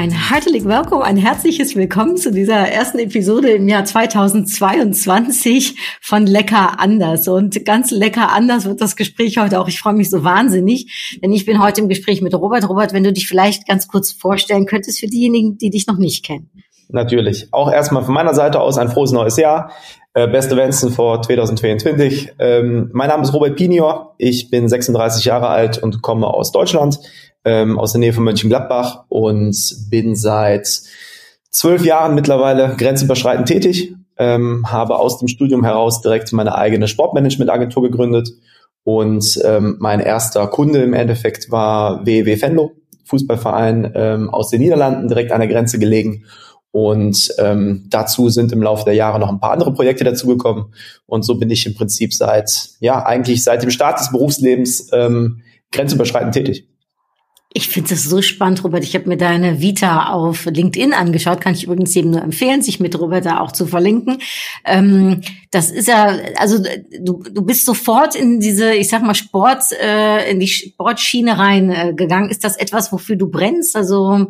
Ein herzlich Willkommen, ein herzliches Willkommen zu dieser ersten Episode im Jahr 2022 von Lecker anders. Und ganz lecker anders wird das Gespräch heute auch. Ich freue mich so wahnsinnig, denn ich bin heute im Gespräch mit Robert. Robert, wenn du dich vielleicht ganz kurz vorstellen könntest für diejenigen, die dich noch nicht kennen. Natürlich. Auch erstmal von meiner Seite aus ein frohes neues Jahr. Äh, beste Wensen vor 2022. Ähm, mein Name ist Robert Pinior. Ich bin 36 Jahre alt und komme aus Deutschland ähm, aus der Nähe von Mönchengladbach und bin seit zwölf Jahren mittlerweile grenzüberschreitend tätig, ähm, habe aus dem Studium heraus direkt meine eigene Sportmanagement-Agentur gegründet und ähm, mein erster Kunde im Endeffekt war WEW Venlo, Fußballverein ähm, aus den Niederlanden, direkt an der Grenze gelegen. Und ähm, dazu sind im Laufe der Jahre noch ein paar andere Projekte dazugekommen. Und so bin ich im Prinzip seit, ja, eigentlich seit dem Start des Berufslebens ähm, grenzüberschreitend tätig. Ich finde das so spannend, Robert. Ich habe mir deine Vita auf LinkedIn angeschaut. Kann ich übrigens jedem nur empfehlen, sich mit Robert da auch zu verlinken. Ähm, das ist ja, also du, du bist sofort in diese, ich sag mal, Sport, äh, in die Sportschiene reingegangen. Äh, ist das etwas, wofür du brennst? Also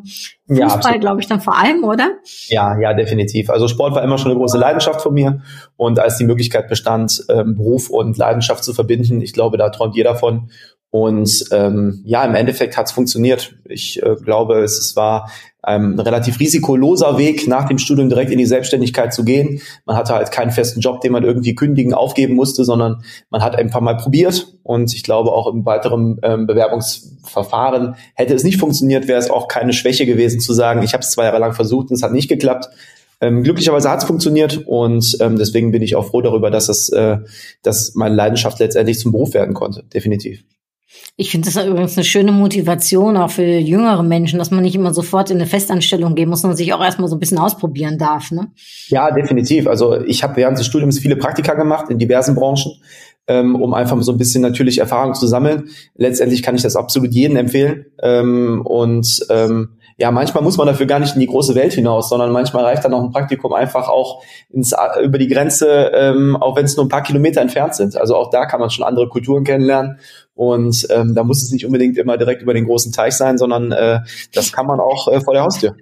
Fußball, ja, glaube ich, dann vor allem, oder? Ja, ja, definitiv. Also Sport war immer schon eine große Leidenschaft von mir. Und als die Möglichkeit bestand, ähm, Beruf und Leidenschaft zu verbinden, ich glaube, da träumt jeder von. Und ähm, ja, im Endeffekt hat es funktioniert. Ich äh, glaube, es, es war ein relativ risikoloser Weg, nach dem Studium direkt in die Selbstständigkeit zu gehen. Man hatte halt keinen festen Job, den man irgendwie kündigen, aufgeben musste, sondern man hat einfach mal probiert. Und ich glaube, auch im weiteren ähm, Bewerbungsverfahren hätte es nicht funktioniert, wäre es auch keine Schwäche gewesen zu sagen, ich habe es zwei Jahre lang versucht und es hat nicht geklappt. Ähm, glücklicherweise hat es funktioniert und ähm, deswegen bin ich auch froh darüber, dass es, äh, dass meine Leidenschaft letztendlich zum Beruf werden konnte. Definitiv. Ich finde das übrigens eine schöne Motivation auch für jüngere Menschen, dass man nicht immer sofort in eine Festanstellung gehen muss, sondern sich auch erstmal so ein bisschen ausprobieren darf. Ne? Ja, definitiv. Also ich habe während des Studiums viele Praktika gemacht in diversen Branchen, ähm, um einfach so ein bisschen natürlich Erfahrung zu sammeln. Letztendlich kann ich das absolut jedem empfehlen. Ähm, und ähm, ja, manchmal muss man dafür gar nicht in die große Welt hinaus, sondern manchmal reicht dann auch ein Praktikum einfach auch ins, über die Grenze, ähm, auch wenn es nur ein paar Kilometer entfernt sind. Also auch da kann man schon andere Kulturen kennenlernen. Und ähm, da muss es nicht unbedingt immer direkt über den großen Teich sein, sondern äh, das kann man auch äh, vor der Haustür.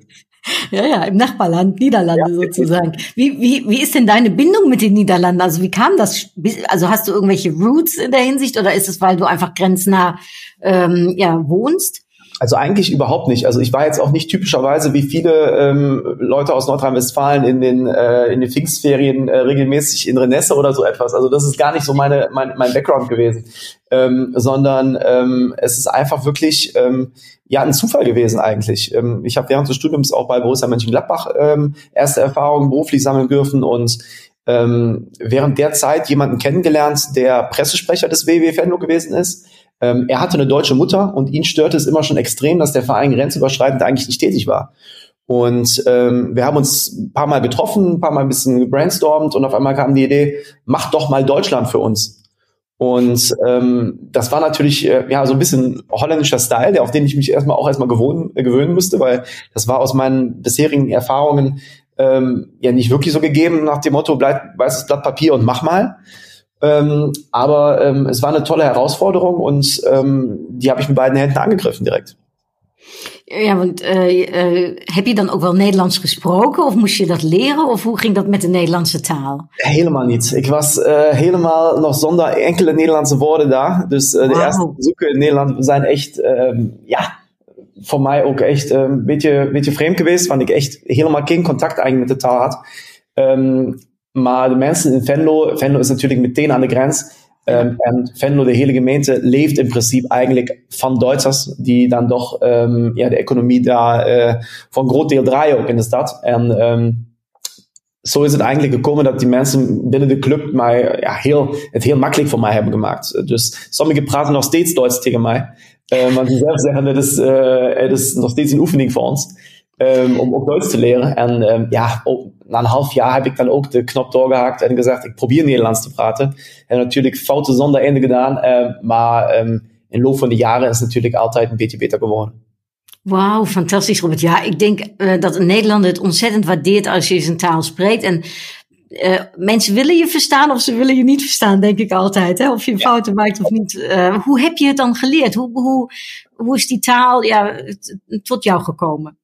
Ja, ja, im Nachbarland, Niederlande ja. sozusagen. Wie, wie, wie ist denn deine Bindung mit den Niederlanden? Also wie kam das? Also hast du irgendwelche Roots in der Hinsicht oder ist es, weil du einfach grenznah ähm, ja, wohnst? Also eigentlich überhaupt nicht. Also ich war jetzt auch nicht typischerweise wie viele ähm, Leute aus Nordrhein-Westfalen in den äh, in den Pfingstferien äh, regelmäßig in Renesse oder so etwas. Also das ist gar nicht so meine mein, mein Background gewesen, ähm, sondern ähm, es ist einfach wirklich ähm, ja ein Zufall gewesen eigentlich. Ähm, ich habe während des Studiums auch bei Borussia Mönchengladbach ähm, erste Erfahrungen beruflich sammeln dürfen und ähm, während der Zeit jemanden kennengelernt, der Pressesprecher des WW Venlo gewesen ist ähm, er hatte eine deutsche Mutter und ihn störte es immer schon extrem, dass der Verein grenzüberschreitend eigentlich nicht tätig war. Und ähm, wir haben uns ein paar Mal getroffen, ein paar Mal ein bisschen gebrainstormt und auf einmal kam die Idee, mach doch mal Deutschland für uns. Und ähm, das war natürlich äh, ja so ein bisschen holländischer Style, der auf den ich mich erstmal auch erstmal gewohnen, äh, gewöhnen musste, weil das war aus meinen bisherigen Erfahrungen ähm, ja nicht wirklich so gegeben nach dem Motto, bleib weißes Blatt Papier und mach mal. Ähm, aber ähm, es war eine tolle Herausforderung und ähm, die habe ich mit beiden Händen angegriffen direkt. Ja, want uh, uh, heb je dan ook wel Nederlands gesproken of moest je dat leren of hoe ging dat met de Nederlandse taal? Helemaal niet. Ik was uh, helemaal nog zonder enkele Nederlandse woorden daar. Dus de wow. eerste bezoeken in Nederland zijn echt, um, ja, voor mij ook echt een beetje, beetje vreemd geweest, want ik echt helemaal geen contact eigenlijk met de taal had. Um, Maar de mensen in Venlo, Venlo is natuurlijk meteen aan de grens. Um, en Venlo, de hele gemeente, leeft in principe eigenlijk van Duitsers, die dan toch um, ja, de economie daar uh, voor een groot deel draaien ook in de stad. En um, zo is het eigenlijk gekomen dat die mensen binnen de club mij, ja, heel, het heel makkelijk voor mij hebben gemaakt. Dus sommigen praten nog steeds Duits tegen mij. Um, want die zelf zeggen, is, uh, het is nog steeds een oefening voor ons. Om ook Duits te leren. En ja, na een half jaar heb ik dan ook de knop doorgehakt en gezegd, ik probeer Nederlands te praten. En natuurlijk fouten zonder einde gedaan, uh, maar um, in loop van de jaren is het natuurlijk altijd een beetje beter geworden. Wauw, fantastisch Robert. Ja, ik denk uh, dat Nederland het ontzettend waardeert als je zijn taal spreekt. En uh, mensen willen je verstaan of ze willen je niet verstaan, denk ik altijd. Hè? Of je fouten maakt of niet. Uh, hoe heb je het dan geleerd? Hoe, hoe, hoe is die taal ja, tot jou gekomen?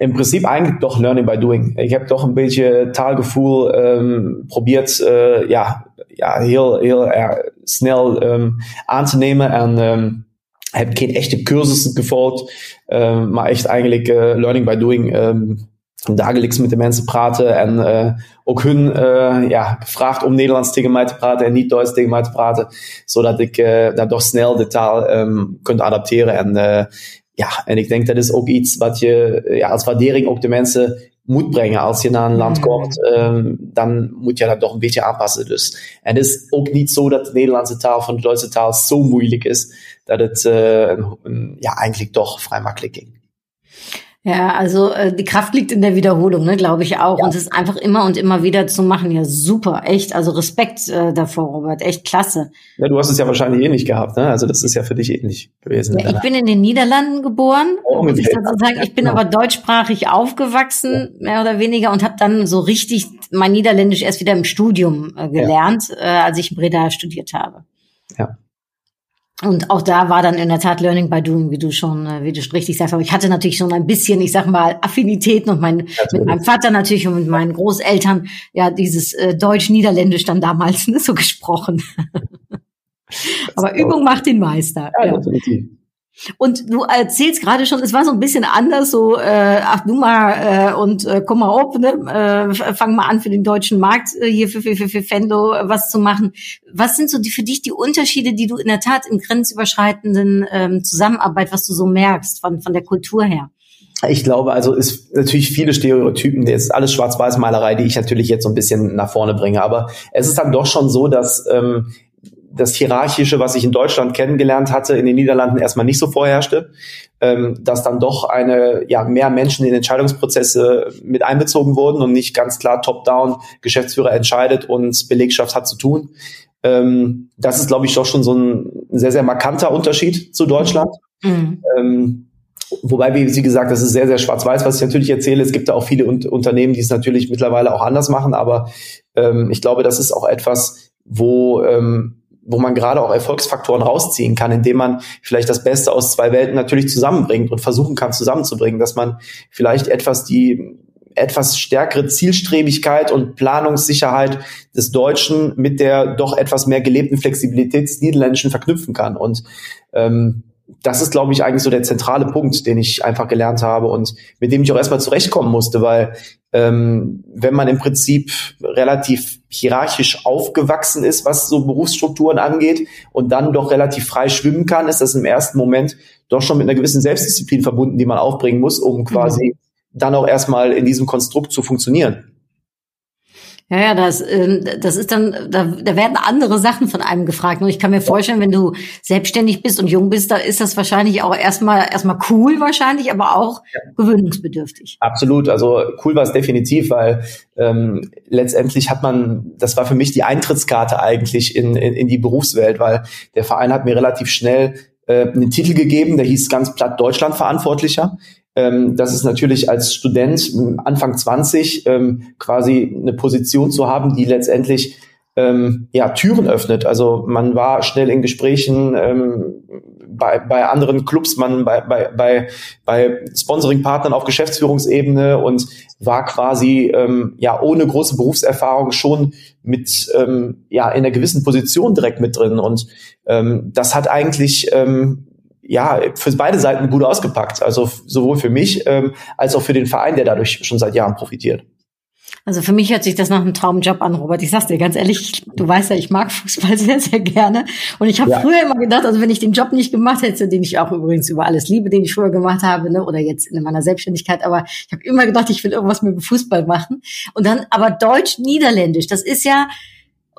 Im Prinzip eigentlich doch Learning by Doing. Ich habe doch ein bisschen Talgefühl ähm, probiert, äh, ja, ja, heel, heel äh, snel ähm, aanzunemen en ähm, heb geen echte cursussen gevolgd, ähm, maar echt eigenlijk uh, Learning by Doing. Ähm, dagelijks met de mensen praten en uh, ook hun uh, ja, gevraagd om Nederlands tegen mij te praten en niet Duits tegen mij te praten, zodat ik uh, daar toch snel de taal um, kunt adapteren. En ja, en ik denk dat is ook iets wat je ja, als waardering ook de mensen moet brengen. Als je naar een land komt, um, dan moet je dat toch een beetje aanpassen. Dus. En het is ook niet zo dat de Nederlandse taal van de Duitse taal zo moeilijk is, dat het ja, eigenlijk toch vrij makkelijk ging. Ja, also äh, die Kraft liegt in der Wiederholung, ne, glaube ich auch. Ja. Und es ist einfach immer und immer wieder zu machen. Ja, super, echt. Also Respekt äh, davor, Robert. Echt klasse. Ja, du hast es ja wahrscheinlich ähnlich gehabt, ne? Also das ist ja für dich ähnlich gewesen. Ja, ich bin in den Niederlanden geboren. Oh, muss ich dazu sagen. Ich bin ja. aber deutschsprachig aufgewachsen, mehr oder weniger, und habe dann so richtig mein Niederländisch erst wieder im Studium äh, gelernt, äh, als ich in Breda studiert habe. Ja. Und auch da war dann in der Tat Learning by Doing, wie du schon, äh, wie du richtig sagst. Aber ich hatte natürlich schon ein bisschen, ich sag mal, Affinitäten und mein, mit meinem Vater natürlich und mit meinen Großeltern, ja, dieses äh, Deutsch-Niederländisch dann damals ne, so gesprochen. Aber Übung macht den Meister. Ja, ja. definitiv. Und du erzählst gerade schon, es war so ein bisschen anders, so, äh, ach du mal äh, und äh, komm mal auf, ne? äh, fang mal an für den deutschen Markt äh, hier für, für, für, für Fendo äh, was zu machen. Was sind so die für dich die Unterschiede, die du in der Tat in grenzüberschreitenden ähm, Zusammenarbeit, was du so merkst von, von der Kultur her? Ich glaube, also ist natürlich viele Stereotypen, das ist alles Schwarz-Weiß-Malerei, die ich natürlich jetzt so ein bisschen nach vorne bringe. Aber es ist dann doch schon so, dass ähm, das Hierarchische, was ich in Deutschland kennengelernt hatte, in den Niederlanden erstmal nicht so vorherrschte, ähm, dass dann doch eine, ja, mehr Menschen in Entscheidungsprozesse mit einbezogen wurden und nicht ganz klar top-down Geschäftsführer entscheidet und Belegschaft hat zu tun. Ähm, das ist, glaube ich, doch schon so ein sehr, sehr markanter Unterschied zu Deutschland. Mhm. Ähm, Wobei, wie Sie gesagt, das ist sehr, sehr schwarz-weiß, was ich natürlich erzähle. Es gibt da auch viele Un Unternehmen, die es natürlich mittlerweile auch anders machen, aber ähm, ich glaube, das ist auch etwas, wo ähm, wo man gerade auch Erfolgsfaktoren rausziehen kann, indem man vielleicht das Beste aus zwei Welten natürlich zusammenbringt und versuchen kann zusammenzubringen, dass man vielleicht etwas die etwas stärkere Zielstrebigkeit und Planungssicherheit des Deutschen mit der doch etwas mehr gelebten Flexibilität des Niederländischen verknüpfen kann. Und ähm, das ist, glaube ich, eigentlich so der zentrale Punkt, den ich einfach gelernt habe und mit dem ich auch erstmal zurechtkommen musste, weil ähm, wenn man im Prinzip relativ hierarchisch aufgewachsen ist, was so Berufsstrukturen angeht und dann doch relativ frei schwimmen kann, ist das im ersten Moment doch schon mit einer gewissen Selbstdisziplin verbunden, die man aufbringen muss, um quasi mhm. dann auch erstmal in diesem Konstrukt zu funktionieren. Ja, ja, das, äh, das ist dann, da, da werden andere Sachen von einem gefragt. Und ich kann mir vorstellen, wenn du selbstständig bist und jung bist, da ist das wahrscheinlich auch erstmal erstmal cool wahrscheinlich, aber auch ja. gewöhnungsbedürftig. Absolut. Also cool war es definitiv, weil ähm, letztendlich hat man, das war für mich die Eintrittskarte eigentlich in, in, in die Berufswelt, weil der Verein hat mir relativ schnell äh, einen Titel gegeben, der hieß ganz platt Deutschlandverantwortlicher ähm, das ist natürlich als Student Anfang 20 ähm, quasi eine Position zu haben, die letztendlich ähm, ja, Türen öffnet. Also man war schnell in Gesprächen ähm, bei, bei anderen Clubs, man bei, bei, bei, bei Sponsoring-Partnern auf Geschäftsführungsebene und war quasi ähm, ja ohne große Berufserfahrung schon mit ähm, ja in einer gewissen Position direkt mit drin. Und ähm, das hat eigentlich ähm, ja, für beide Seiten gut ausgepackt. Also sowohl für mich ähm, als auch für den Verein, der dadurch schon seit Jahren profitiert. Also für mich hört sich das nach einem Traumjob an, Robert. Ich sag's dir ganz ehrlich, du weißt ja, ich mag Fußball sehr, sehr gerne. Und ich habe ja. früher immer gedacht, also wenn ich den Job nicht gemacht hätte, den ich auch übrigens über alles liebe, den ich früher gemacht habe, ne, oder jetzt in meiner Selbstständigkeit, aber ich habe immer gedacht, ich will irgendwas mit Fußball machen. Und dann aber Deutsch-Niederländisch, das ist ja,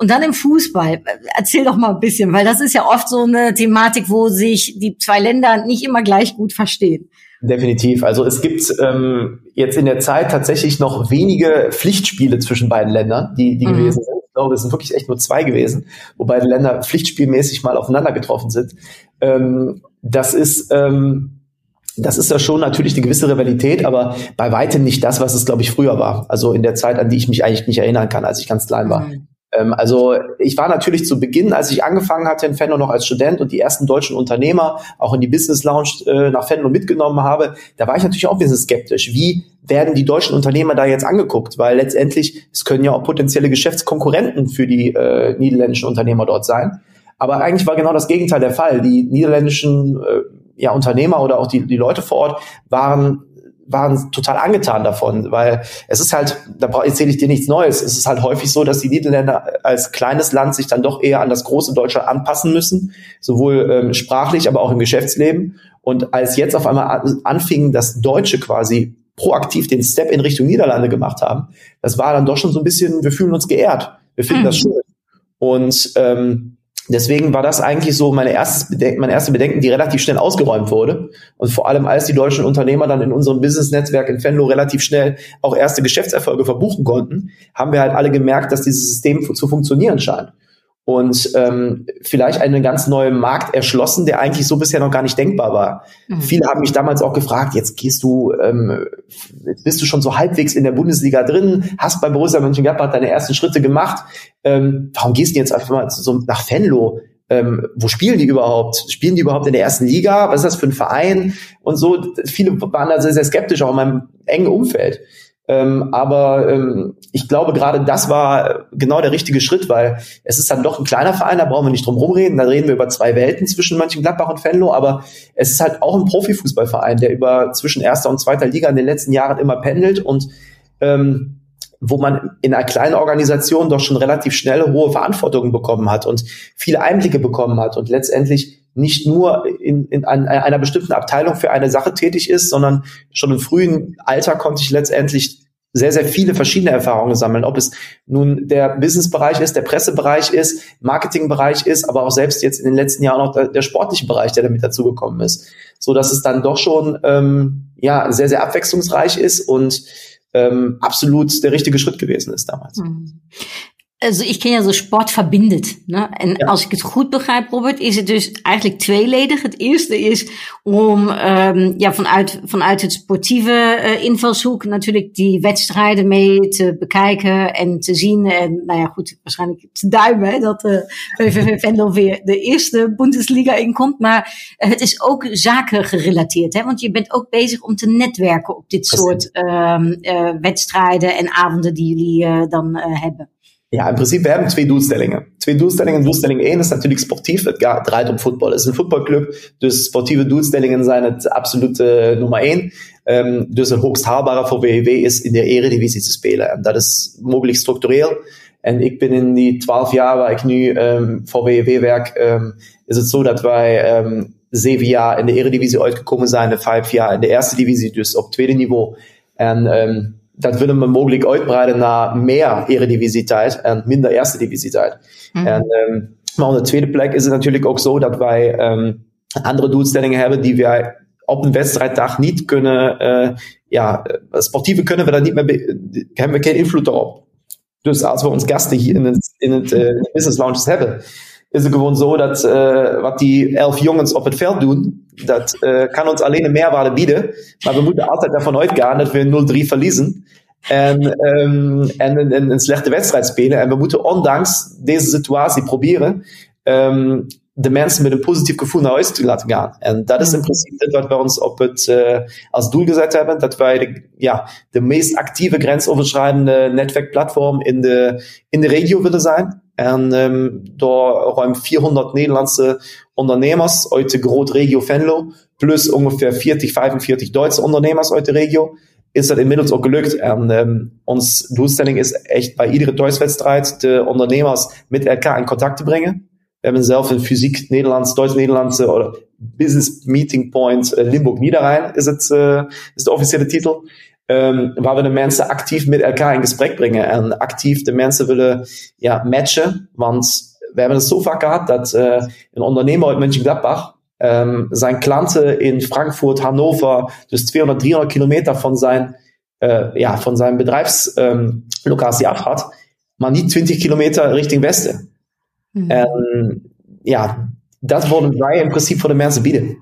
und dann im Fußball. Erzähl doch mal ein bisschen, weil das ist ja oft so eine Thematik, wo sich die zwei Länder nicht immer gleich gut verstehen. Definitiv. Also es gibt ähm, jetzt in der Zeit tatsächlich noch wenige Pflichtspiele zwischen beiden Ländern, die, die mhm. gewesen sind. Ich glaube, es sind wirklich echt nur zwei gewesen, wo beide Länder pflichtspielmäßig mal aufeinander getroffen sind. Ähm, das ist ähm, das ist ja schon natürlich eine gewisse Rivalität, aber bei weitem nicht das, was es, glaube ich, früher war. Also in der Zeit, an die ich mich eigentlich nicht erinnern kann, als ich ganz klein war. Mhm. Ähm, also ich war natürlich zu Beginn, als ich angefangen hatte in Fenlo noch als Student und die ersten deutschen Unternehmer auch in die Business Lounge äh, nach Fenlo mitgenommen habe, da war ich natürlich auch ein bisschen skeptisch. Wie werden die deutschen Unternehmer da jetzt angeguckt? Weil letztendlich, es können ja auch potenzielle Geschäftskonkurrenten für die äh, niederländischen Unternehmer dort sein. Aber eigentlich war genau das Gegenteil der Fall. Die niederländischen äh, ja, Unternehmer oder auch die, die Leute vor Ort waren waren total angetan davon, weil es ist halt, da erzähle ich dir nichts Neues, es ist halt häufig so, dass die Niederländer als kleines Land sich dann doch eher an das große Deutschland anpassen müssen, sowohl ähm, sprachlich, aber auch im Geschäftsleben. Und als jetzt auf einmal anfingen, dass Deutsche quasi proaktiv den Step in Richtung Niederlande gemacht haben, das war dann doch schon so ein bisschen, wir fühlen uns geehrt, wir finden mhm. das schön. Und ähm, Deswegen war das eigentlich so meine erste, meine erste Bedenken, die relativ schnell ausgeräumt wurde. Und vor allem, als die deutschen Unternehmer dann in unserem Business-Netzwerk in Fenlo relativ schnell auch erste Geschäftserfolge verbuchen konnten, haben wir halt alle gemerkt, dass dieses System zu funktionieren scheint und ähm, vielleicht einen ganz neuen Markt erschlossen, der eigentlich so bisher noch gar nicht denkbar war. Mhm. Viele haben mich damals auch gefragt, jetzt gehst du, ähm, jetzt bist du schon so halbwegs in der Bundesliga drin, hast bei Borussia Mönchengladbach deine ersten Schritte gemacht, ähm, warum gehst du jetzt einfach mal so nach Venlo? Ähm, wo spielen die überhaupt? Spielen die überhaupt in der ersten Liga? Was ist das für ein Verein? Und so, viele waren da sehr, sehr skeptisch, auch in meinem engen Umfeld. Ähm, aber ähm, ich glaube, gerade das war genau der richtige Schritt, weil es ist dann doch ein kleiner Verein, da brauchen wir nicht drum rumreden. Da reden wir über zwei Welten zwischen Mönchengladbach und Venlo, aber es ist halt auch ein Profifußballverein, der über zwischen erster und zweiter Liga in den letzten Jahren immer pendelt und ähm, wo man in einer kleinen Organisation doch schon relativ schnell hohe Verantwortungen bekommen hat und viele Einblicke bekommen hat und letztendlich nicht nur in, in einer bestimmten Abteilung für eine Sache tätig ist, sondern schon im frühen Alter konnte ich letztendlich sehr, sehr viele verschiedene Erfahrungen sammeln, ob es nun der Businessbereich ist, der Pressebereich ist, Marketingbereich ist, aber auch selbst jetzt in den letzten Jahren auch der, der sportliche Bereich, der damit dazugekommen ist, so dass es dann doch schon ähm, ja sehr, sehr abwechslungsreich ist und ähm, absolut der richtige Schritt gewesen ist damals. Also ik ken ja zo sport verbindet. Ne? En ja. als ik het goed begrijp, Robert, is het dus eigenlijk tweeledig. Het eerste is om um, ja, vanuit, vanuit het sportieve uh, invalshoek natuurlijk die wedstrijden mee te bekijken en te zien. En nou ja, goed, waarschijnlijk te duimen hè, dat de uh, VVV Vendel weer de eerste Bundesliga inkomt. Maar uh, het is ook zaken gerelateerd. Hè? Want je bent ook bezig om te netwerken op dit soort wedstrijden en avonden die jullie dan hebben. Ja, im Prinzip, wir haben zwei Doelstellingen. Twee doelstellingen. Doelstelling 1 ist natürlich sportief. Het draait om voetbal. Het is een voetbalclub. Dus sportieve doelstellingen zijn het absolute nummer 1. Um, dus het hoogst haalbare voor WW is in de eredivisie te spelen. En dat is mogelijk structureel. En ik ben in die 12 jaar waar ik nu um, voor WW werk, um, is het zo dat wij um, zeven jaar in de eredivisie uitgekomen zijn, de vijf jaar in de eerste divisie, dus op tweede niveau. En um, dat willen we mogelijk uitbreiden naar meer eredivisiteit en minder eerste divisiteit. Mhm. En, um, maar op de tweede plek is het natuurlijk ook zo dat wij um, andere doelstellingen hebben die wij op een wedstrijddag niet kunnen, uh, ja, sportieve kunnen we daar niet meer, hebben we geen invloed op. Dus als we ons gasten hier in het, in het uh, business lounges hebben, is het gewoon zo dat uh, wat die elf jongens op het veld doen, dat uh, kan ons alleen een meerwaarde bieden. Maar we moeten altijd ervan uitgaan dat we 0-3 verliezen. En, um, en een, een, slechte wedstrijd spelen. En we moeten ondanks deze situatie proberen um, de mensen met een positief gevoel naar huis te laten gaan. En dat is in principe wat we ons op het, uh, als doel gezet hebben. Dat wij de, ja, de meest actieve grensoverschrijdende netwerkplatform in de, in de regio willen zijn. En um, door ruim 400 Nederlandse ondernemers uit de grote regio Venlo, plus ongeveer 40, 45 Duitse ondernemers uit de regio, is dat inmiddels ook gelukt. En um, ons doelstelling is echt bij iedere thuiswedstrijd de ondernemers met elkaar in contact te brengen. We hebben zelf een fysiek Nederlands, Duits-Nederlandse Business Meeting Point uh, Limburg Niederrhein is, het, uh, is de officiële titel. Um, waar we de mensen actief met elkaar in gesprek brengen en actief de mensen willen ja, matchen. Want we hebben het zo vaak gehad dat uh, een ondernemer uit Mönchengladbach um, zijn klanten in Frankfurt, Hannover, dus 200, 300 kilometer van zijn, uh, ja, van zijn bedrijfslocatie um, af had, maar niet 20 kilometer richting Westen. Mhm. En ja, dat worden wij in principe voor de mensen bieden.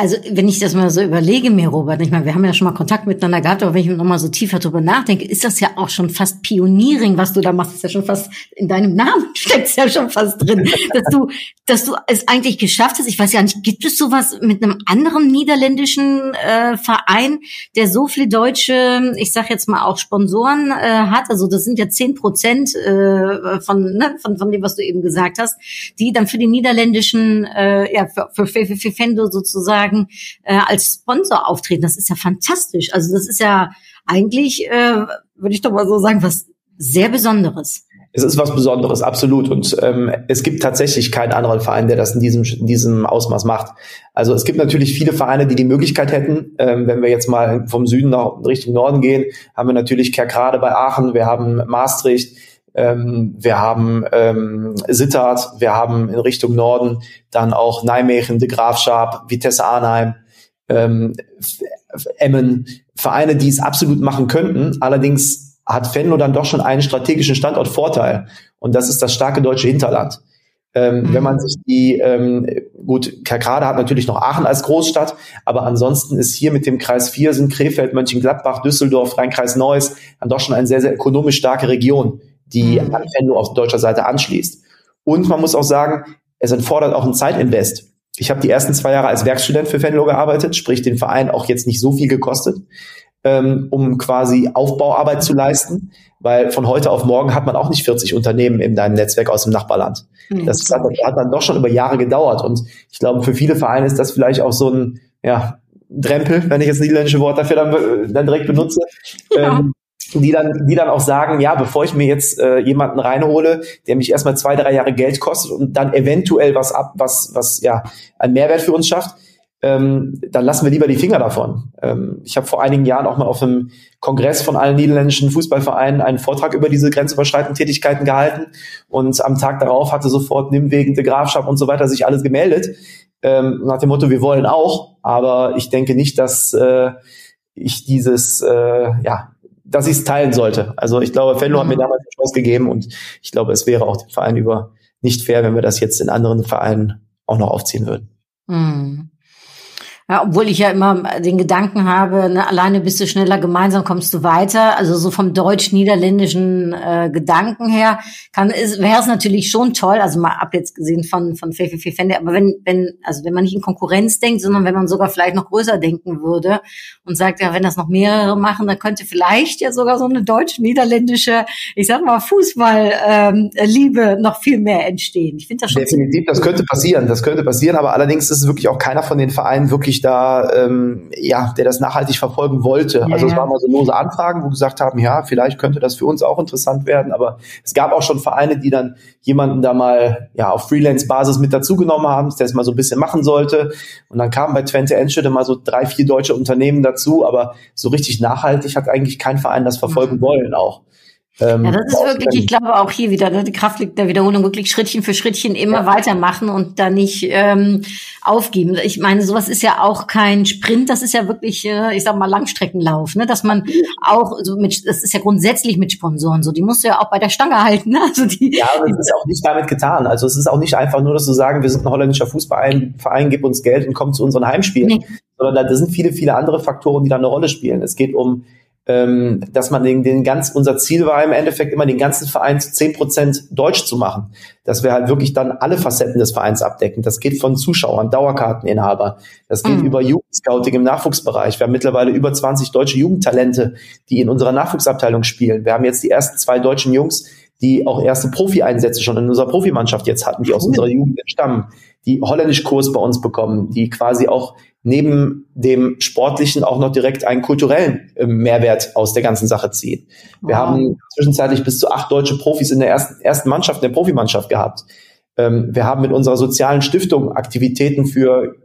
Also, wenn ich das mal so überlege, mir, Robert, ich meine, wir haben ja schon mal Kontakt miteinander gehabt, aber wenn ich noch mal so tiefer drüber nachdenke, ist das ja auch schon fast Pioniering, was du da machst, ist ja schon fast in deinem Namen steckt ja schon fast drin, dass du, dass du es eigentlich geschafft hast. Ich weiß ja nicht, gibt es sowas mit einem anderen niederländischen äh, Verein, der so viele deutsche, ich sag jetzt mal auch Sponsoren äh, hat? Also, das sind ja zehn Prozent äh, von, ne, von, von dem, was du eben gesagt hast, die dann für die niederländischen, äh, ja, für, für, für, für Fendo sozusagen sozusagen äh, als Sponsor auftreten. Das ist ja fantastisch. Also das ist ja eigentlich, äh, würde ich doch mal so sagen, was sehr Besonderes. Es ist was Besonderes, absolut. Und ähm, es gibt tatsächlich keinen anderen Verein, der das in diesem, in diesem Ausmaß macht. Also es gibt natürlich viele Vereine, die die Möglichkeit hätten. Ähm, wenn wir jetzt mal vom Süden nach Richtung Norden gehen, haben wir natürlich Kerkrade bei Aachen, wir haben Maastricht, ähm, wir haben ähm, Sittard, wir haben in Richtung Norden dann auch Nijmegen, De Graafschap, Vitesse Arnheim, ähm, Emmen, Vereine, die es absolut machen könnten. Allerdings hat Venlo dann doch schon einen strategischen Standortvorteil und das ist das starke deutsche Hinterland. Ähm, mhm. Wenn man sich die, ähm, gut, Kerkrade hat natürlich noch Aachen als Großstadt, aber ansonsten ist hier mit dem Kreis 4 sind Krefeld, Mönchengladbach, Düsseldorf, Rheinkreis Neuss dann doch schon eine sehr, sehr ökonomisch starke Region die mhm. an Venlo auf deutscher Seite anschließt. Und man muss auch sagen, es erfordert auch ein Zeitinvest. Ich habe die ersten zwei Jahre als Werkstudent für Venlo gearbeitet, sprich den Verein auch jetzt nicht so viel gekostet, ähm, um quasi Aufbauarbeit zu leisten, weil von heute auf morgen hat man auch nicht 40 Unternehmen in deinem Netzwerk aus dem Nachbarland. Mhm. Das hat, hat dann doch schon über Jahre gedauert und ich glaube, für viele Vereine ist das vielleicht auch so ein, ja, Drempel, wenn ich jetzt niederländische Wort dafür dann, dann direkt benutze. Ja. Ähm, die dann, die dann auch sagen, ja, bevor ich mir jetzt äh, jemanden reinhole, der mich erstmal zwei, drei Jahre Geld kostet und dann eventuell was ab, was, was ja einen Mehrwert für uns schafft, ähm, dann lassen wir lieber die Finger davon. Ähm, ich habe vor einigen Jahren auch mal auf einem Kongress von allen niederländischen Fußballvereinen einen Vortrag über diese grenzüberschreitenden Tätigkeiten gehalten und am Tag darauf hatte sofort Nimwegen, de Grafschaft und so weiter sich alles gemeldet ähm, nach dem Motto, wir wollen auch, aber ich denke nicht, dass äh, ich dieses äh, ja dass ich es teilen sollte. Also ich glaube, Fenlo mhm. hat mir mhm. damals eine Chance gegeben und ich glaube, es wäre auch dem Verein über nicht fair, wenn wir das jetzt in anderen Vereinen auch noch aufziehen würden. Mhm. Ja, obwohl ich ja immer den Gedanken habe, ne, alleine bist du schneller, gemeinsam kommst du weiter. Also so vom deutsch-niederländischen äh, Gedanken her kann wäre es natürlich schon toll, also mal ab jetzt gesehen von von FFF Fende, aber wenn wenn also wenn man nicht in Konkurrenz denkt, sondern wenn man sogar vielleicht noch größer denken würde und sagt ja, wenn das noch mehrere machen, dann könnte vielleicht ja sogar so eine deutsch-niederländische, ich sag mal Fußball ähm, Liebe noch viel mehr entstehen. Ich finde das schon definitiv, das könnte passieren, das könnte passieren, aber allerdings ist es wirklich auch keiner von den Vereinen wirklich da, ähm, ja, der das nachhaltig verfolgen wollte. Ja, also es waren mal so lose Anfragen, wo gesagt haben, ja, vielleicht könnte das für uns auch interessant werden, aber es gab auch schon Vereine, die dann jemanden da mal ja auf Freelance-Basis mit dazugenommen haben, der es mal so ein bisschen machen sollte. Und dann kamen bei Twente Enschede mal so drei, vier deutsche Unternehmen dazu, aber so richtig nachhaltig hat eigentlich kein Verein das verfolgen mhm. wollen auch. Ähm, ja, das ist wirklich, ich glaube auch hier wieder, ne, die Kraft liegt der Wiederholung, wirklich Schrittchen für Schrittchen immer ja. weitermachen und da nicht ähm, aufgeben. Ich meine, sowas ist ja auch kein Sprint, das ist ja wirklich, äh, ich sag mal, Langstreckenlauf, ne? Dass man auch so mit, das ist ja grundsätzlich mit Sponsoren so, die musst du ja auch bei der Stange halten, ne? Also die, ja, das ist auch nicht damit getan. Also es ist auch nicht einfach nur, dass du sagen, wir sind ein holländischer Fußballverein, Verein, gib uns Geld und komm zu unseren Heimspielen. Nee. Sondern da sind viele, viele andere Faktoren, die da eine Rolle spielen. Es geht um ähm, dass man den, den ganz, unser Ziel war im Endeffekt immer den ganzen Verein zu zehn Prozent deutsch zu machen. Dass wir halt wirklich dann alle Facetten des Vereins abdecken. Das geht von Zuschauern, Dauerkarteninhaber, das geht mhm. über Jugendscouting im Nachwuchsbereich. Wir haben mittlerweile über 20 deutsche Jugendtalente, die in unserer Nachwuchsabteilung spielen. Wir haben jetzt die ersten zwei deutschen Jungs, die auch erste Profi-Einsätze schon in unserer Profimannschaft jetzt hatten, die aus unserer Jugend entstammen, die holländisch Kurs bei uns bekommen, die quasi auch neben dem Sportlichen auch noch direkt einen kulturellen äh, Mehrwert aus der ganzen Sache ziehen. Wir wow. haben zwischenzeitlich bis zu acht deutsche Profis in der ersten, ersten Mannschaft, in der Profimannschaft gehabt. Ähm, wir haben mit unserer sozialen Stiftung Aktivitäten für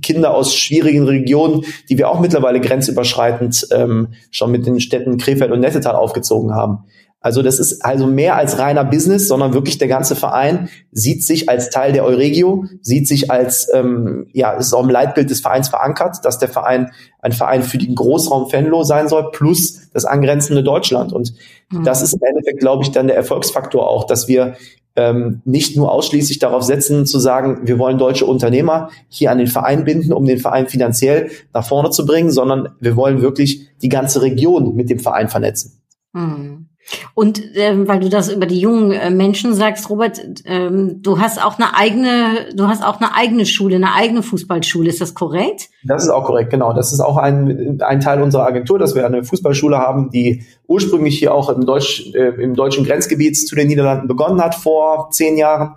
Kinder aus schwierigen Regionen, die wir auch mittlerweile grenzüberschreitend ähm, schon mit den Städten Krefeld und Nettetal aufgezogen haben. Also das ist also mehr als reiner Business, sondern wirklich der ganze Verein sieht sich als Teil der Euregio, sieht sich als, ähm, ja, ist auch im Leitbild des Vereins verankert, dass der Verein ein Verein für den Großraum Venlo sein soll, plus das angrenzende Deutschland. Und mhm. das ist im Endeffekt, glaube ich, dann der Erfolgsfaktor auch, dass wir ähm, nicht nur ausschließlich darauf setzen, zu sagen, wir wollen deutsche Unternehmer hier an den Verein binden, um den Verein finanziell nach vorne zu bringen, sondern wir wollen wirklich die ganze Region mit dem Verein vernetzen. Mhm. Und ähm, weil du das über die jungen äh, Menschen sagst, Robert, ähm, du hast auch eine eigene, du hast auch eine eigene Schule, eine eigene Fußballschule. Ist das korrekt? Das ist auch korrekt, genau. Das ist auch ein, ein Teil unserer Agentur, dass wir eine Fußballschule haben, die ursprünglich hier auch im, Deutsch, äh, im deutschen Grenzgebiet zu den Niederlanden begonnen hat vor zehn Jahren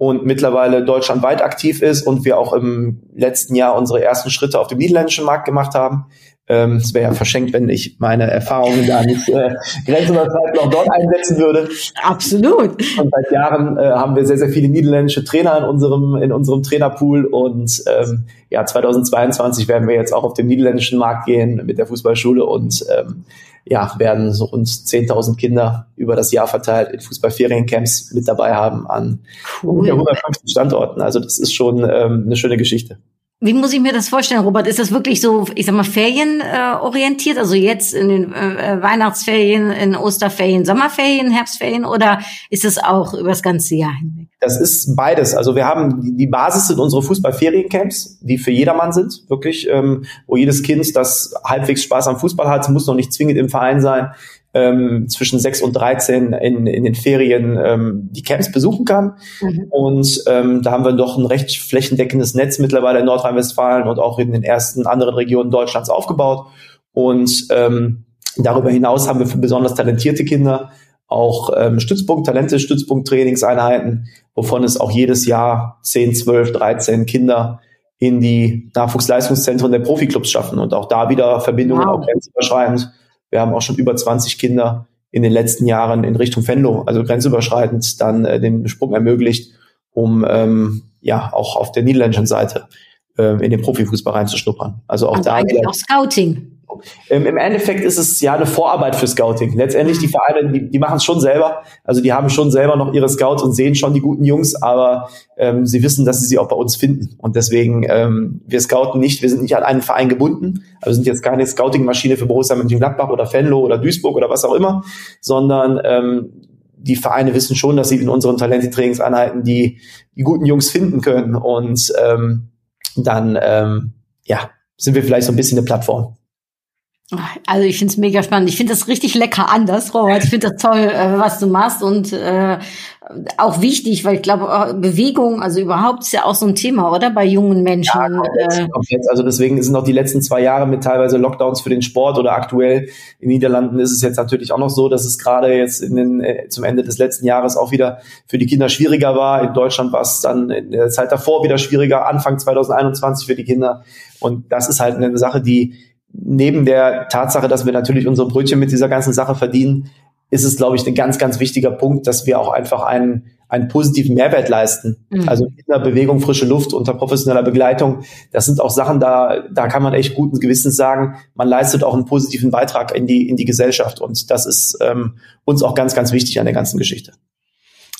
und mittlerweile deutschlandweit aktiv ist und wir auch im letzten Jahr unsere ersten Schritte auf dem niederländischen Markt gemacht haben. Ähm, es wäre ja verschenkt, wenn ich meine Erfahrungen da nicht äh, grenzüberschreitend auch dort einsetzen würde. Absolut. Und seit Jahren äh, haben wir sehr, sehr viele niederländische Trainer in unserem, in unserem Trainerpool. Und ähm, ja, 2022 werden wir jetzt auch auf den niederländischen Markt gehen mit der Fußballschule und ähm, ja, werden so rund 10.000 Kinder über das Jahr verteilt in Fußballferiencamps mit dabei haben an cool. 150 Standorten. Also das ist schon ähm, eine schöne Geschichte. Wie muss ich mir das vorstellen, Robert? Ist das wirklich so, ich sag mal, ferienorientiert? Äh, also jetzt in den äh, äh, Weihnachtsferien, in Osterferien, Sommerferien, Herbstferien oder ist es auch über das ganze Jahr hinweg? Das ist beides. Also wir haben die Basis sind unsere Fußballferiencamps, die für jedermann sind, wirklich, ähm, wo jedes Kind, das halbwegs Spaß am Fußball hat, muss noch nicht zwingend im Verein sein, ähm, zwischen 6 und 13 in, in den Ferien ähm, die Camps besuchen kann. Mhm. Und ähm, da haben wir doch ein recht flächendeckendes Netz mittlerweile in Nordrhein-Westfalen und auch in den ersten anderen Regionen Deutschlands aufgebaut. Und ähm, darüber hinaus haben wir für besonders talentierte Kinder auch ähm, Stützpunkt, Talente, Stützpunkt Trainingseinheiten, wovon es auch jedes Jahr 10, 12, 13 Kinder in die Nachwuchsleistungszentren der Profiklubs schaffen und auch da wieder Verbindungen wow. auch grenzüberschreitend wir haben auch schon über 20 Kinder in den letzten Jahren in Richtung Venlo, also grenzüberschreitend, dann äh, den Sprung ermöglicht, um ähm, ja auch auf der niederländischen Seite äh, in den Profifußball reinzuschnuppern. Also auch also da eigentlich auch Scouting. Ähm, Im Endeffekt ist es ja eine Vorarbeit für Scouting. Letztendlich die Vereine, die, die machen es schon selber. Also die haben schon selber noch ihre Scouts und sehen schon die guten Jungs, aber ähm, sie wissen, dass sie sie auch bei uns finden. Und deswegen, ähm, wir scouten nicht, wir sind nicht an einen Verein gebunden. Also sind jetzt keine Scouting-Maschine für Borussia Mönchengladbach oder Venlo oder Duisburg oder was auch immer, sondern ähm, die Vereine wissen schon, dass sie in unseren Talente-Trainingseinheiten die, die guten Jungs finden können. Und ähm, dann, ähm, ja, sind wir vielleicht so ein bisschen eine Plattform. Also ich finde es mega spannend. Ich finde das richtig lecker anders, Robert. Ich finde das toll, äh, was du machst und äh, auch wichtig, weil ich glaube, äh, Bewegung, also überhaupt ist ja auch so ein Thema, oder? Bei jungen Menschen. Ja, komplett, äh, komplett. Also deswegen sind auch die letzten zwei Jahre mit teilweise Lockdowns für den Sport oder aktuell in Niederlanden ist es jetzt natürlich auch noch so, dass es gerade jetzt in den, äh, zum Ende des letzten Jahres auch wieder für die Kinder schwieriger war. In Deutschland war es dann in der Zeit davor wieder schwieriger, Anfang 2021 für die Kinder. Und das ist halt eine Sache, die neben der Tatsache, dass wir natürlich unsere Brötchen mit dieser ganzen Sache verdienen, ist es, glaube ich, ein ganz, ganz wichtiger Punkt, dass wir auch einfach einen, einen positiven Mehrwert leisten. Mhm. Also Bewegung, frische Luft unter professioneller Begleitung. Das sind auch Sachen, da, da kann man echt guten Gewissens sagen, man leistet auch einen positiven Beitrag in die, in die Gesellschaft. Und das ist ähm, uns auch ganz, ganz wichtig an der ganzen Geschichte.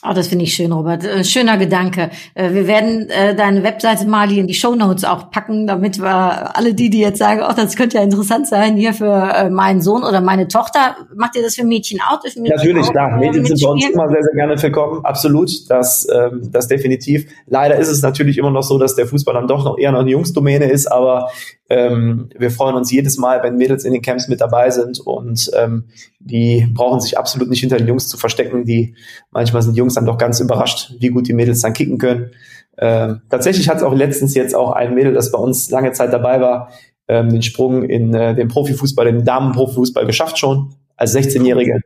Oh, das finde ich schön, Robert. Äh, schöner Gedanke. Äh, wir werden äh, deine Webseite mal hier in die Show Notes auch packen, damit wir alle die, die jetzt sagen, oh, das könnte ja interessant sein hier für meinen Sohn oder meine Tochter. Macht ihr das für Mädchen auch? Mädchen Natürlich, auch, klar. Mädchen sind bei uns immer sehr, sehr gerne willkommen. Absolut. Das, ähm, das definitiv. Leider ist es natürlich immer noch so, dass der Fußball dann doch noch eher noch eine Jungsdomäne ist, aber ähm, wir freuen uns jedes Mal, wenn Mädels in den Camps mit dabei sind und ähm, die brauchen sich absolut nicht hinter den Jungs zu verstecken. Die manchmal sind Jungs dann doch ganz überrascht, wie gut die Mädels dann kicken können. Ähm, tatsächlich hat es auch letztens jetzt auch ein Mädel, das bei uns lange Zeit dabei war, ähm, den Sprung in äh, den Profifußball, den Damenprofifußball geschafft schon als 16-Jährige.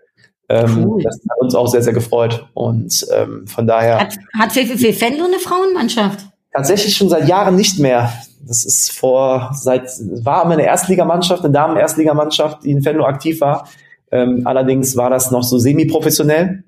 Ähm, cool. Das hat uns auch sehr, sehr gefreut. Und ähm, von daher. Hat, hat VfB Venlo eine Frauenmannschaft? Tatsächlich schon seit Jahren nicht mehr. Das ist vor, seit, war immer eine Erstligamannschaft, eine Damen-Erstligamannschaft, die in Venlo aktiv war. Ähm, allerdings war das noch so semi-professionell.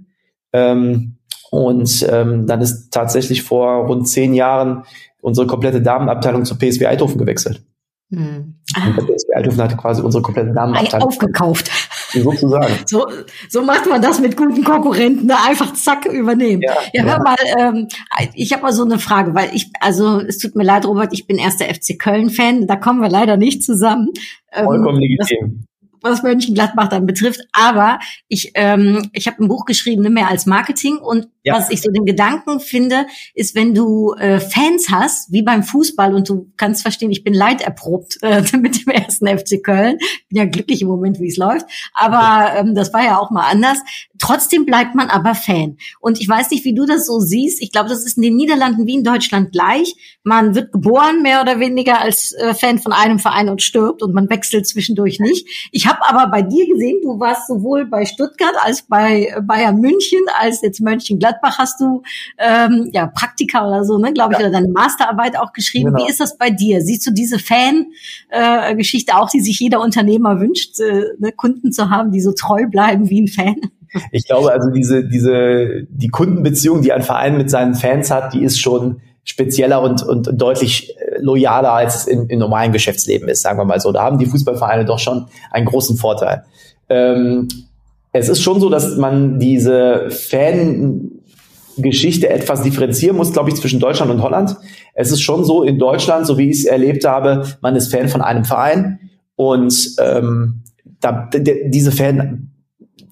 Ähm, und ähm, dann ist tatsächlich vor rund zehn Jahren unsere komplette Damenabteilung zur PSW Eindhoven gewechselt. Hm. Ah. PSW Eindhoven hatte quasi unsere komplette Damenabteilung. Aufgekauft. Sozusagen. So, so macht man das mit guten Konkurrenten, ne? einfach zack übernehmen. Ja, ja hör mal, ähm, ich habe mal so eine Frage, weil ich, also es tut mir leid, Robert, ich bin erster FC Köln-Fan, da kommen wir leider nicht zusammen. Ähm, Vollkommen legitim was Mönchengladbach dann betrifft. Aber ich, ähm, ich habe ein Buch geschrieben, ne, mehr als Marketing. Und ja. was ich so den Gedanken finde, ist, wenn du äh, Fans hast, wie beim Fußball, und du kannst verstehen, ich bin leiderprobt äh, mit dem ersten FC Köln. Bin ja glücklich im Moment, wie es läuft. Aber ähm, das war ja auch mal anders. Trotzdem bleibt man aber Fan. Und ich weiß nicht, wie du das so siehst. Ich glaube, das ist in den Niederlanden wie in Deutschland gleich. Man wird geboren, mehr oder weniger, als äh, Fan von einem Verein und stirbt und man wechselt zwischendurch nicht. Ich habe aber bei dir gesehen, du warst sowohl bei Stuttgart als bei Bayern München, als jetzt Mönchengladbach hast du ähm, ja Praktika oder so, ne, glaube ich, ja. oder deine Masterarbeit auch geschrieben. Genau. Wie ist das bei dir? Siehst du diese Fan-Geschichte äh, auch, die sich jeder Unternehmer wünscht, äh, ne, Kunden zu haben, die so treu bleiben wie ein Fan? Ich glaube also diese, diese, die Kundenbeziehung, die ein Verein mit seinen Fans hat, die ist schon spezieller und, und deutlich äh, loyaler, als es in, in normalen Geschäftsleben ist, sagen wir mal so. Da haben die Fußballvereine doch schon einen großen Vorteil. Ähm, es ist schon so, dass man diese Fangeschichte etwas differenzieren muss, glaube ich, zwischen Deutschland und Holland. Es ist schon so in Deutschland, so wie ich es erlebt habe, man ist Fan von einem Verein und ähm, da, diese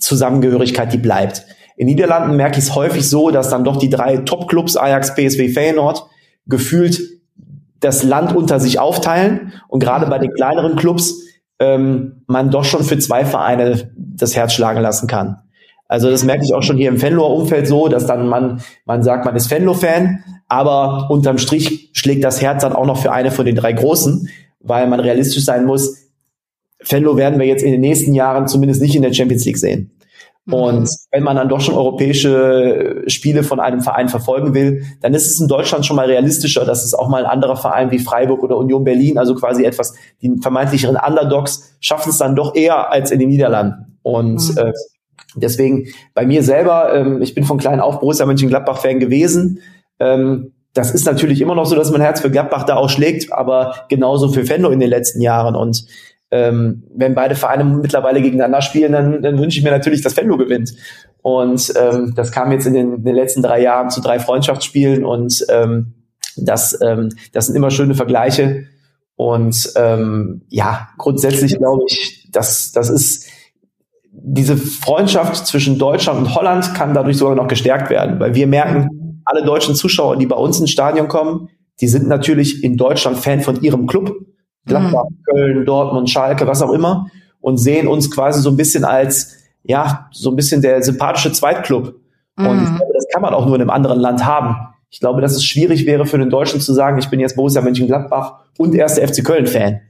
Fan-Zusammengehörigkeit, die bleibt. In Niederlanden merke ich es häufig so, dass dann doch die drei Top-Clubs, Ajax, PSV, Feyenoord, gefühlt das Land unter sich aufteilen und gerade bei den kleineren Clubs ähm, man doch schon für zwei Vereine das Herz schlagen lassen kann. Also das merke ich auch schon hier im Fenloer Umfeld so, dass dann man, man sagt, man ist Fenlo-Fan, aber unterm Strich schlägt das Herz dann auch noch für eine von den drei Großen, weil man realistisch sein muss. Fenlo werden wir jetzt in den nächsten Jahren zumindest nicht in der Champions League sehen. Und mhm. wenn man dann doch schon europäische Spiele von einem Verein verfolgen will, dann ist es in Deutschland schon mal realistischer, dass es auch mal ein anderer Verein wie Freiburg oder Union Berlin, also quasi etwas, die vermeintlicheren Underdogs, schaffen es dann doch eher als in den Niederlanden. Und mhm. äh, deswegen bei mir selber, ähm, ich bin von klein auf Borussia Mönchengladbach-Fan gewesen. Ähm, das ist natürlich immer noch so, dass mein Herz für Gladbach da ausschlägt, aber genauso für Fenlo in den letzten Jahren. Und ähm, wenn beide Vereine mittlerweile gegeneinander spielen, dann, dann wünsche ich mir natürlich, dass Venlo gewinnt. Und ähm, das kam jetzt in den, in den letzten drei Jahren zu drei Freundschaftsspielen und ähm, das, ähm, das sind immer schöne Vergleiche. Und ähm, ja, grundsätzlich glaube ich, dass das ist diese Freundschaft zwischen Deutschland und Holland kann dadurch sogar noch gestärkt werden, weil wir merken, alle deutschen Zuschauer, die bei uns ins Stadion kommen, die sind natürlich in Deutschland Fan von ihrem Club Gladbach, mhm. Köln, Dortmund, Schalke, was auch immer, und sehen uns quasi so ein bisschen als, ja, so ein bisschen der sympathische Zweitclub. Mhm. Und ich glaube, das kann man auch nur in einem anderen Land haben. Ich glaube, dass es schwierig wäre für den Deutschen zu sagen, ich bin jetzt Borussia Mönchengladbach und erster FC Köln-Fan.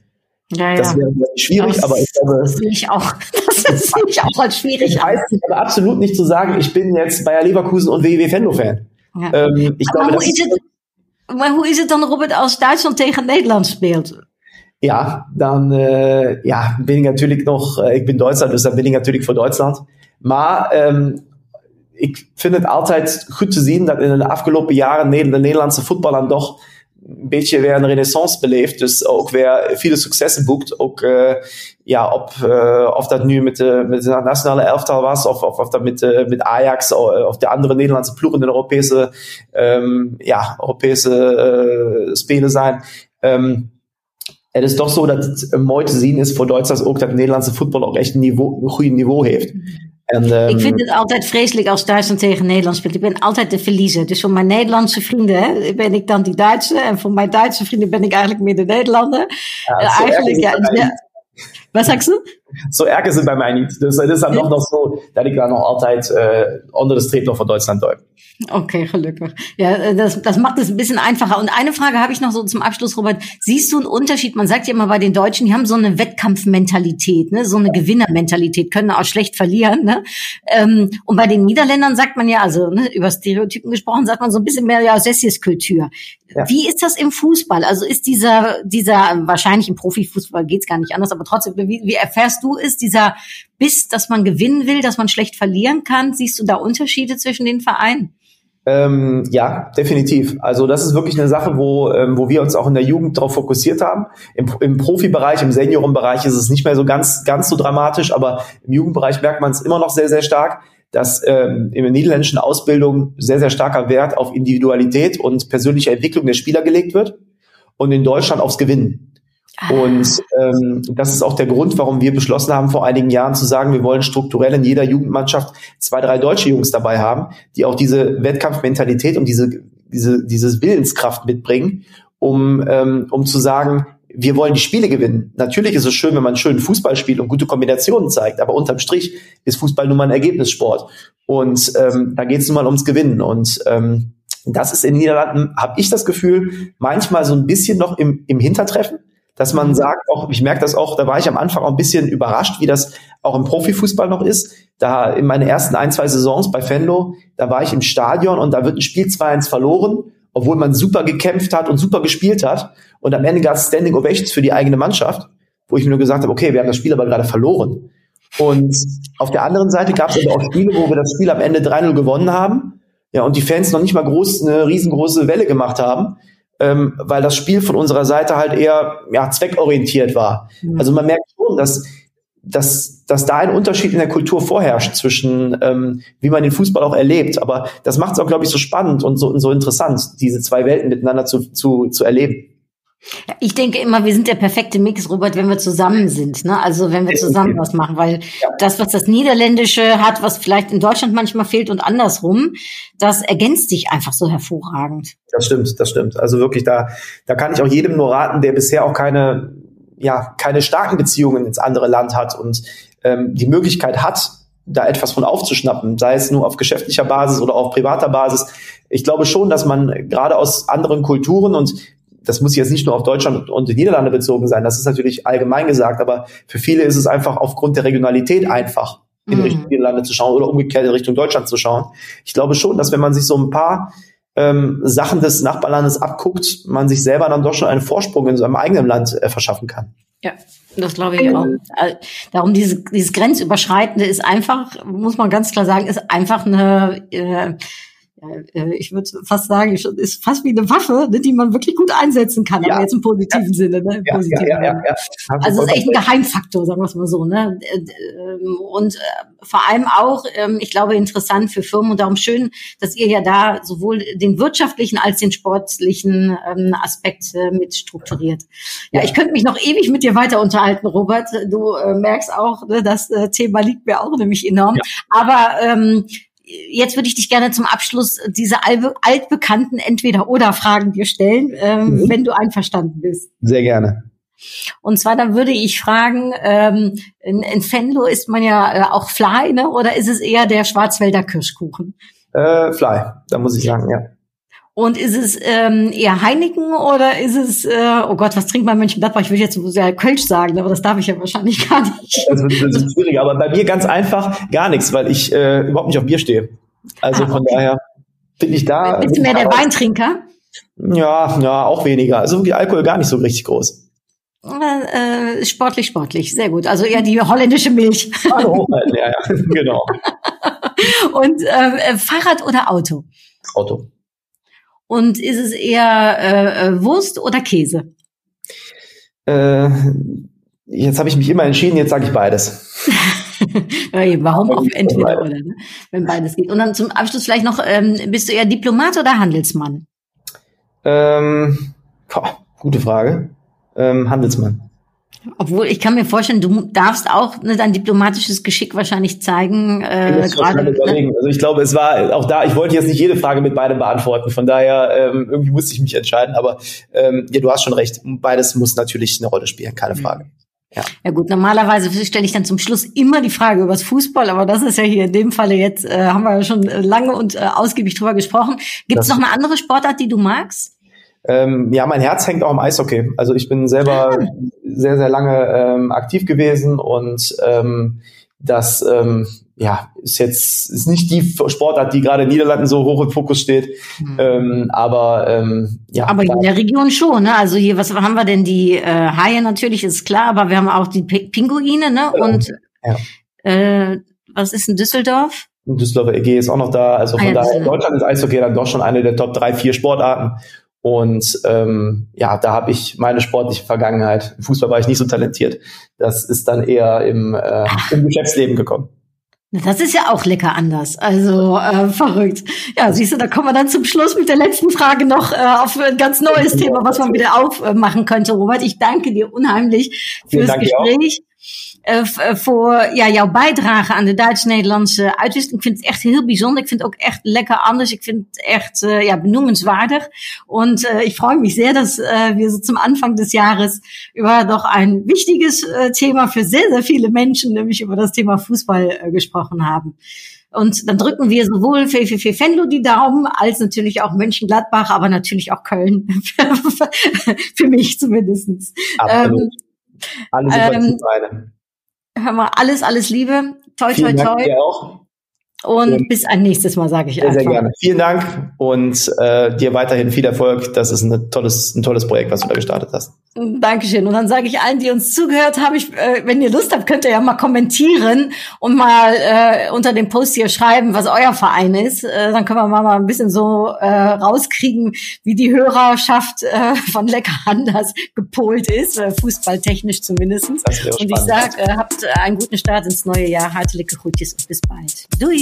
Ja, ja. Das wäre schwierig, das, aber ich glaube. Das sehe ich auch. Das sehe ich auch als schwierig. Ich weiß nicht, aber absolut nicht zu sagen, ich bin jetzt Bayer Leverkusen und WW Venlo-Fan. Ja. Ähm, ich aber glaube, hoe, is het, maar hoe is het dan, Robert, als Duitsland tegen Nederland speelt? Ja, dan uh, ja, ben ik natuurlijk nog, uh, ik ben Duitser, dus dan ben ik natuurlijk voor Duitsland. Maar um, ik vind het altijd goed te zien dat in de afgelopen jaren de Nederlandse voetbal dan toch een beetje weer een renaissance beleeft. Dus ook weer viele successen boekt. Ook uh, ja, op, of dat nu met de, met de nationale elftal was, of, of, of dat met, met Ajax of de andere Nederlandse ploegen in de Europese, um, ja, Europese spelen zijn. Um, het is toch zo dat het mooi te zien is voor Duitsers ook dat Nederlandse voetbal ook echt een, niveau, een goed niveau heeft. En, um, ik vind het altijd vreselijk als Duitsland tegen Nederland speelt. Ik ben altijd de verliezer. Dus voor mijn Nederlandse vrienden hè, ben ik dan die Duitse. En voor mijn Duitse vrienden ben ik eigenlijk meer de Nederlander. Ja, uh, eigenlijk, ja, ja. Wat sagst du? Zo erg is het bij mij niet. Dus het is dan nog, nog zo dat ik dan nog altijd uh, onder de streep nog voor Duitsland duik. Okay, gelukkig. Ja, äh, das, das macht es ein bisschen einfacher. Und eine Frage habe ich noch so zum Abschluss, Robert. Siehst du einen Unterschied? Man sagt ja immer bei den Deutschen, die haben so eine Wettkampfmentalität, ne? so eine Gewinnermentalität, können auch schlecht verlieren. Ne? Ähm, und bei den Niederländern sagt man ja, also ne, über Stereotypen gesprochen, sagt man so ein bisschen mehr ja Sessieskultur. Ja. Wie ist das im Fußball? Also ist dieser, dieser, wahrscheinlich im Profifußball geht's gar nicht anders, aber trotzdem, wie, wie erfährst du ist dieser Biss, dass man gewinnen will, dass man schlecht verlieren kann? Siehst du da Unterschiede zwischen den Vereinen? Ähm, ja, definitiv. Also das ist wirklich eine Sache, wo, ähm, wo wir uns auch in der Jugend darauf fokussiert haben. Im, Im Profibereich, im Seniorenbereich ist es nicht mehr so ganz, ganz so dramatisch, aber im Jugendbereich merkt man es immer noch sehr, sehr stark, dass ähm, in der niederländischen Ausbildung sehr, sehr starker Wert auf Individualität und persönliche Entwicklung der Spieler gelegt wird und in Deutschland aufs Gewinnen. Und ähm, das ist auch der Grund, warum wir beschlossen haben, vor einigen Jahren zu sagen, wir wollen strukturell in jeder Jugendmannschaft zwei, drei deutsche Jungs dabei haben, die auch diese Wettkampfmentalität und diese, diese, dieses Willenskraft mitbringen, um, ähm, um zu sagen, wir wollen die Spiele gewinnen. Natürlich ist es schön, wenn man schön Fußball spielt und gute Kombinationen zeigt, aber unterm Strich ist Fußball nun mal ein Ergebnissport. Und ähm, da geht es nun mal ums Gewinnen. Und ähm, das ist in den Niederlanden, habe ich das Gefühl, manchmal so ein bisschen noch im, im Hintertreffen dass man mhm. sagt, auch ich merke das auch, da war ich am Anfang auch ein bisschen überrascht, wie das auch im Profifußball noch ist. Da in meinen ersten ein, zwei Saisons bei Fenlo, da war ich im Stadion und da wird ein Spiel 2-1 verloren, obwohl man super gekämpft hat und super gespielt hat. Und am Ende gab es Standing Ovations für die eigene Mannschaft, wo ich mir nur gesagt habe, okay, wir haben das Spiel aber gerade verloren. Und auf der anderen Seite gab es aber auch Spiele, wo wir das Spiel am Ende 3-0 gewonnen haben. Ja, und die Fans noch nicht mal groß, eine riesengroße Welle gemacht haben ähm, weil das Spiel von unserer Seite halt eher ja, zweckorientiert war. Mhm. Also man merkt schon, dass, dass, dass da ein Unterschied in der Kultur vorherrscht zwischen, ähm, wie man den Fußball auch erlebt. Aber das macht es auch, glaube ich, so spannend und so, und so interessant, diese zwei Welten miteinander zu, zu, zu erleben. Ich denke immer, wir sind der perfekte Mix, Robert, wenn wir zusammen sind. Ne? Also wenn wir zusammen was machen, weil ja. das, was das Niederländische hat, was vielleicht in Deutschland manchmal fehlt und andersrum, das ergänzt sich einfach so hervorragend. Das stimmt, das stimmt. Also wirklich, da, da kann ich auch jedem nur raten, der bisher auch keine, ja, keine starken Beziehungen ins andere Land hat und ähm, die Möglichkeit hat, da etwas von aufzuschnappen, sei es nur auf geschäftlicher Basis oder auf privater Basis. Ich glaube schon, dass man gerade aus anderen Kulturen und das muss jetzt nicht nur auf Deutschland und die Niederlande bezogen sein, das ist natürlich allgemein gesagt, aber für viele ist es einfach aufgrund der Regionalität einfach, in mhm. Richtung Niederlande zu schauen oder umgekehrt in Richtung Deutschland zu schauen. Ich glaube schon, dass wenn man sich so ein paar ähm, Sachen des Nachbarlandes abguckt, man sich selber dann doch schon einen Vorsprung in seinem eigenen Land äh, verschaffen kann. Ja, das glaube ich auch. Äh, darum dieses, dieses Grenzüberschreitende ist einfach, muss man ganz klar sagen, ist einfach eine äh, äh, ich würde fast sagen, ist fast wie eine Waffe, ne, die man wirklich gut einsetzen kann, ja. aber jetzt im positiven ja. Sinne. Ne, im ja, positiven ja, ja, ja, Also es ist echt ein Geheimfaktor, sagen wir es mal so. Ne? Äh, ähm, und äh, vor allem auch, ähm, ich glaube, interessant für Firmen und darum schön, dass ihr ja da sowohl den wirtschaftlichen als den sportlichen ähm, Aspekt mit strukturiert. Ja, ich könnte mich noch ewig mit dir weiter unterhalten, Robert. Du merkst auch, ne, das Thema liegt mir auch nämlich enorm. Aber ähm, jetzt würde ich dich gerne zum Abschluss diese altbekannten Entweder-Oder-Fragen dir stellen, ähm, mhm. wenn du einverstanden bist. Sehr gerne. Und zwar, dann würde ich fragen, ähm, in, in Fenlo ist man ja äh, auch Fly, ne? oder ist es eher der Schwarzwälder Kirschkuchen? Äh, Fly, da muss ich sagen, ja. Und ist es ähm, eher Heineken oder ist es, äh, oh Gott, was trinkt man in Mönchengladbach? Ich würde jetzt so sehr Kölsch sagen, aber das darf ich ja wahrscheinlich gar nicht. Das wird, das wird schwierig, aber bei mir ganz einfach gar nichts, weil ich äh, überhaupt nicht auf Bier stehe. Also ah, okay. von daher bin ich da. Bist du mehr der Weintrinker? Ja, ja, auch weniger. Also wirklich Alkohol gar nicht so richtig groß. Äh, sportlich, sportlich, sehr gut. Also eher die holländische Milch. Hallo, ja, ja, genau. Und äh, Fahrrad oder Auto? Auto. Und ist es eher äh, äh, Wurst oder Käse? Äh, jetzt habe ich mich immer entschieden, jetzt sage ich beides. Warum auch entweder oder, ne? wenn beides geht. Und dann zum Abschluss vielleicht noch, ähm, bist du eher Diplomat oder Handelsmann? Ähm, boah, gute Frage. Ähm, Handelsmann. Obwohl, ich kann mir vorstellen, du darfst auch ne, dein diplomatisches Geschick wahrscheinlich zeigen. Äh, gerade, ne? Also ich glaube, es war auch da, ich wollte jetzt nicht jede Frage mit beidem beantworten, von daher ähm, irgendwie musste ich mich entscheiden, aber ähm, ja, du hast schon recht, beides muss natürlich eine Rolle spielen, keine Frage. Ja. ja gut, normalerweise stelle ich dann zum Schluss immer die Frage über das Fußball, aber das ist ja hier in dem Falle jetzt, äh, haben wir ja schon lange und äh, ausgiebig drüber gesprochen. Gibt es noch eine andere Sportart, die du magst? Ähm, ja, mein Herz hängt auch im Eishockey. Also ich bin selber ah. Sehr, sehr lange ähm, aktiv gewesen und ähm, das ähm, ja ist jetzt ist nicht die Sportart, die gerade in Niederlanden so hoch im Fokus steht. Mhm. Ähm, aber ähm, ja. Aber in der Region schon, ne? Also hier, was haben wir denn? Die äh, Haie natürlich ist klar, aber wir haben auch die P Pinguine, ne? Genau. Und ja. äh, was ist in Düsseldorf? Düsseldorfer EG ist auch noch da. Also von Ah ja, daher, in Düsseldorf. Deutschland ist Eishockey dann doch schon eine der Top drei, vier Sportarten. Und ähm, ja, da habe ich meine sportliche Vergangenheit. Im Fußball war ich nicht so talentiert. Das ist dann eher im, äh, im Geschäftsleben gekommen. Das ist ja auch lecker anders. Also äh, verrückt. Ja, siehst du, da kommen wir dann zum Schluss mit der letzten Frage noch äh, auf ein ganz neues Thema, was man wieder aufmachen könnte. Robert, ich danke dir unheimlich fürs dir auch. Eh, voor ja, jouw bijdrage aan de Duits-Nederlandse uitwisseling. Ik vind het echt heel bijzonder. Ik vind het ook echt lekker anders. Ik vind het echt äh, ja, benoemenswaardig. Und äh, ich freue mich sehr, dass äh, wir so zum Anfang des Jahres über doch ein wichtiges äh, Thema für sehr, sehr viele Menschen, nämlich über das Thema Fußball äh, gesprochen haben. Und dann drücken wir sowohl für, Venlo die Daumen, als natürlich auch Mönchengladbach, aber natürlich auch Köln. für mich zumindestens. Absolut. Ähm, Alle Sympathien ähm. Hör mal, alles, alles Liebe. Toi, toi, Vielen Dank toi. dir auch. Und Und- bis ein nächstes Mal, sage ich Sehr, einfach. sehr gerne. Vielen Dank und äh, dir weiterhin viel Erfolg. Das ist ein tolles, ein tolles Projekt, was du da gestartet hast. Dankeschön. Und dann sage ich allen, die uns zugehört haben, ich, äh, wenn ihr Lust habt, könnt ihr ja mal kommentieren und mal äh, unter dem Post hier schreiben, was euer Verein ist. Äh, dann können wir mal, mal ein bisschen so äh, rauskriegen, wie die Hörerschaft äh, von Lecker anders gepolt ist, äh, fußballtechnisch wäre Und ich spannend. sage, äh, habt einen guten Start ins neue Jahr. Hartliche Groetjes und bis bald.